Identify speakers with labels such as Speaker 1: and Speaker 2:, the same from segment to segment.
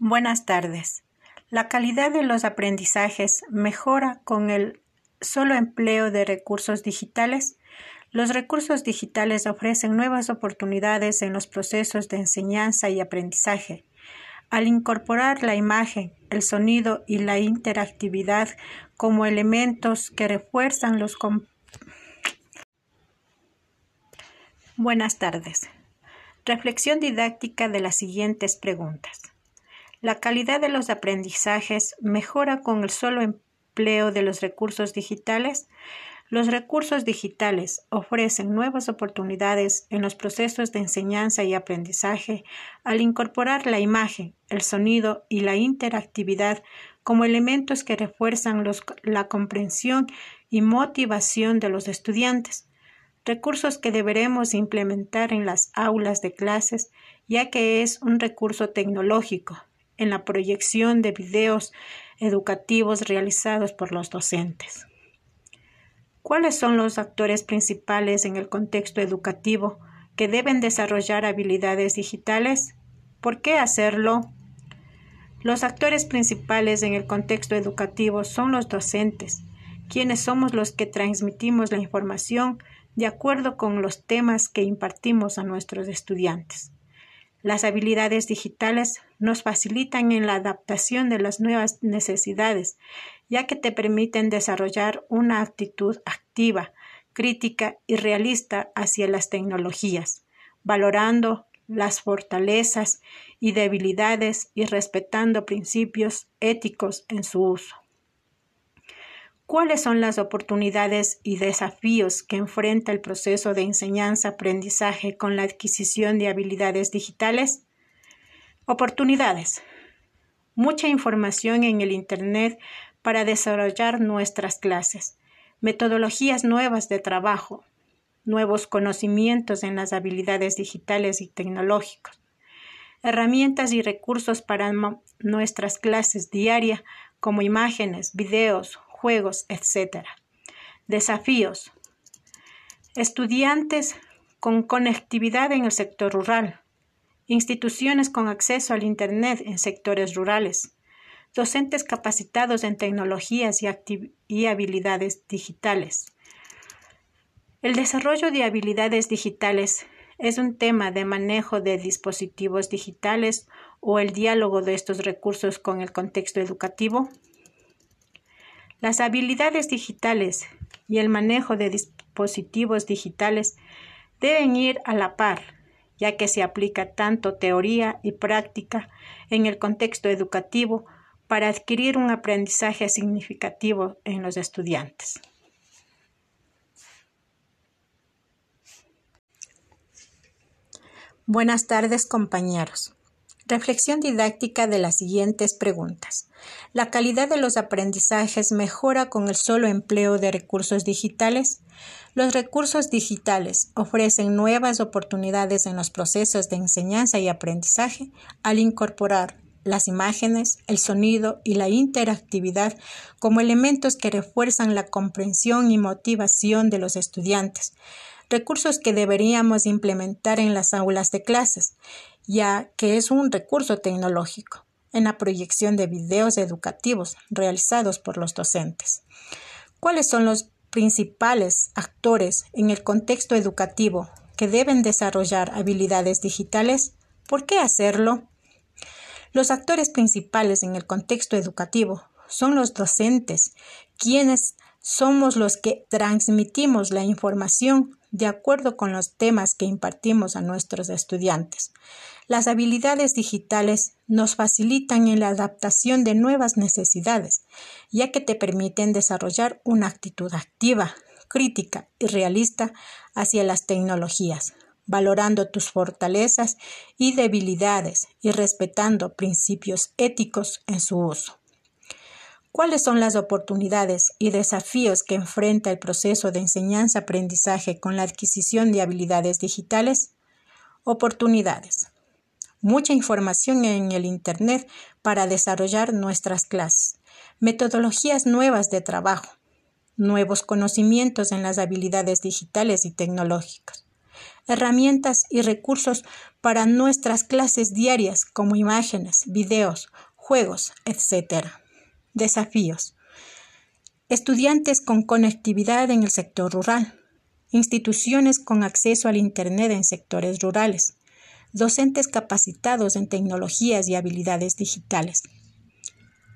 Speaker 1: Buenas tardes. La calidad de los aprendizajes mejora con el solo empleo de recursos digitales. Los recursos digitales ofrecen nuevas oportunidades en los procesos de enseñanza y aprendizaje. Al incorporar la imagen, el sonido y la interactividad como elementos que refuerzan los... Buenas tardes. Reflexión didáctica de las siguientes preguntas. La calidad de los aprendizajes mejora con el solo empleo de los recursos digitales. Los recursos digitales ofrecen nuevas oportunidades en los procesos de enseñanza y aprendizaje al incorporar la imagen, el sonido y la interactividad como elementos que refuerzan la comprensión y motivación de los estudiantes recursos que deberemos implementar en las aulas de clases, ya que es un recurso tecnológico en la proyección de videos educativos realizados por los docentes. ¿Cuáles son los actores principales en el contexto educativo que deben desarrollar habilidades digitales? ¿Por qué hacerlo? Los actores principales en el contexto educativo son los docentes, quienes somos los que transmitimos la información de acuerdo con los temas que impartimos a nuestros estudiantes. Las habilidades digitales nos facilitan en la adaptación de las nuevas necesidades, ya que te permiten desarrollar una actitud activa, crítica y realista hacia las tecnologías, valorando las fortalezas y debilidades y respetando principios éticos en su uso. ¿Cuáles son las oportunidades y desafíos que enfrenta el proceso de enseñanza-aprendizaje con la adquisición de habilidades digitales? Oportunidades. Mucha información en el Internet para desarrollar nuestras clases, metodologías nuevas de trabajo, nuevos conocimientos en las habilidades digitales y tecnológicos, herramientas y recursos para nuestras clases diarias como imágenes, videos, juegos, etc. Desafíos. Estudiantes con conectividad en el sector rural. Instituciones con acceso al Internet en sectores rurales. Docentes capacitados en tecnologías y, y habilidades digitales. El desarrollo de habilidades digitales es un tema de manejo de dispositivos digitales o el diálogo de estos recursos con el contexto educativo. Las habilidades digitales y el manejo de dispositivos digitales deben ir a la par, ya que se aplica tanto teoría y práctica en el contexto educativo para adquirir un aprendizaje significativo en los estudiantes. Buenas tardes, compañeros. Reflexión didáctica de las siguientes preguntas. ¿La calidad de los aprendizajes mejora con el solo empleo de recursos digitales? Los recursos digitales ofrecen nuevas oportunidades en los procesos de enseñanza y aprendizaje al incorporar las imágenes, el sonido y la interactividad como elementos que refuerzan la comprensión y motivación de los estudiantes, recursos que deberíamos implementar en las aulas de clases ya que es un recurso tecnológico en la proyección de videos educativos realizados por los docentes. ¿Cuáles son los principales actores en el contexto educativo que deben desarrollar habilidades digitales? ¿Por qué hacerlo? Los actores principales en el contexto educativo son los docentes, quienes somos los que transmitimos la información de acuerdo con los temas que impartimos a nuestros estudiantes. Las habilidades digitales nos facilitan en la adaptación de nuevas necesidades, ya que te permiten desarrollar una actitud activa, crítica y realista hacia las tecnologías, valorando tus fortalezas y debilidades y respetando principios éticos en su uso. ¿Cuáles son las oportunidades y desafíos que enfrenta el proceso de enseñanza-aprendizaje con la adquisición de habilidades digitales? Oportunidades. Mucha información en el Internet para desarrollar nuestras clases. Metodologías nuevas de trabajo. Nuevos conocimientos en las habilidades digitales y tecnológicas. herramientas y recursos para nuestras clases diarias como imágenes, videos, juegos, etc. Desafíos. Estudiantes con conectividad en el sector rural. Instituciones con acceso al Internet en sectores rurales. Docentes capacitados en tecnologías y habilidades digitales.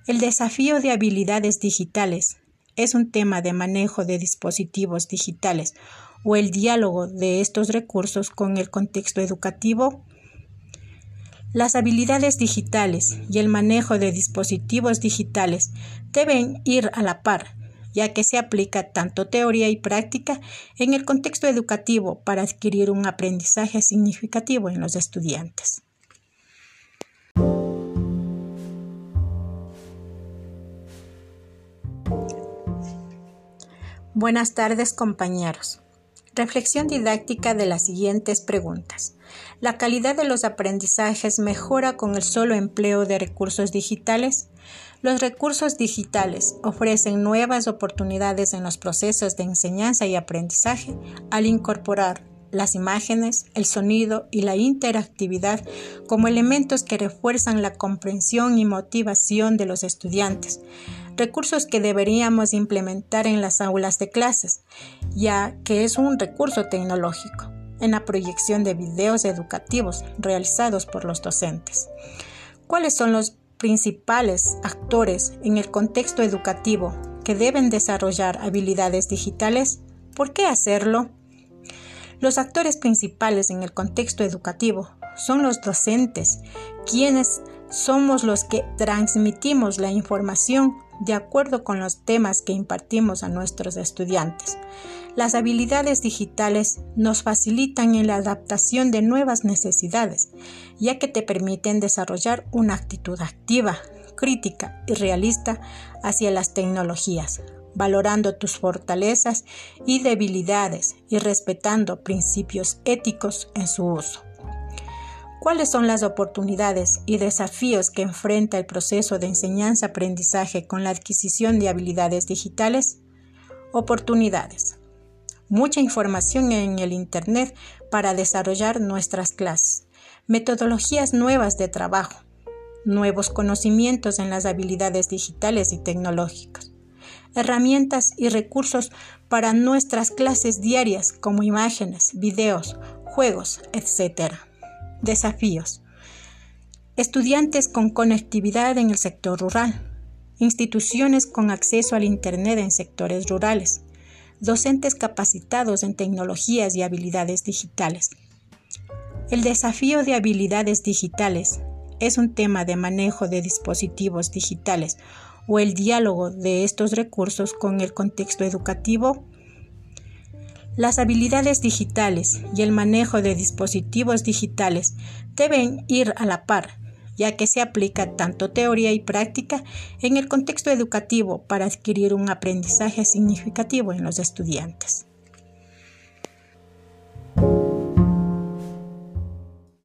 Speaker 1: El desafío de habilidades digitales es un tema de manejo de dispositivos digitales o el diálogo de estos recursos con el contexto educativo. Las habilidades digitales y el manejo de dispositivos digitales deben ir a la par, ya que se aplica tanto teoría y práctica en el contexto educativo para adquirir un aprendizaje significativo en los estudiantes. Buenas tardes compañeros. Reflexión didáctica de las siguientes preguntas. ¿La calidad de los aprendizajes mejora con el solo empleo de recursos digitales? Los recursos digitales ofrecen nuevas oportunidades en los procesos de enseñanza y aprendizaje al incorporar las imágenes, el sonido y la interactividad como elementos que refuerzan la comprensión y motivación de los estudiantes, recursos que deberíamos implementar en las aulas de clases, ya que es un recurso tecnológico, en la proyección de videos educativos realizados por los docentes. ¿Cuáles son los principales actores en el contexto educativo que deben desarrollar habilidades digitales? ¿Por qué hacerlo? Los actores principales en el contexto educativo son los docentes, quienes somos los que transmitimos la información de acuerdo con los temas que impartimos a nuestros estudiantes. Las habilidades digitales nos facilitan en la adaptación de nuevas necesidades, ya que te permiten desarrollar una actitud activa, crítica y realista hacia las tecnologías, valorando tus fortalezas y debilidades y respetando principios éticos en su uso. ¿Cuáles son las oportunidades y desafíos que enfrenta el proceso de enseñanza-aprendizaje con la adquisición de habilidades digitales? Oportunidades. Mucha información en el Internet para desarrollar nuestras clases. Metodologías nuevas de trabajo. Nuevos conocimientos en las habilidades digitales y tecnológicas. Herramientas y recursos para nuestras clases diarias como imágenes, videos, juegos, etc. Desafíos. Estudiantes con conectividad en el sector rural. Instituciones con acceso al Internet en sectores rurales. Docentes capacitados en tecnologías y habilidades digitales. El desafío de habilidades digitales es un tema de manejo de dispositivos digitales o el diálogo de estos recursos con el contexto educativo las habilidades digitales y el manejo de dispositivos digitales deben ir a la par, ya que se aplica tanto teoría y práctica en el contexto educativo para adquirir un aprendizaje significativo en los estudiantes.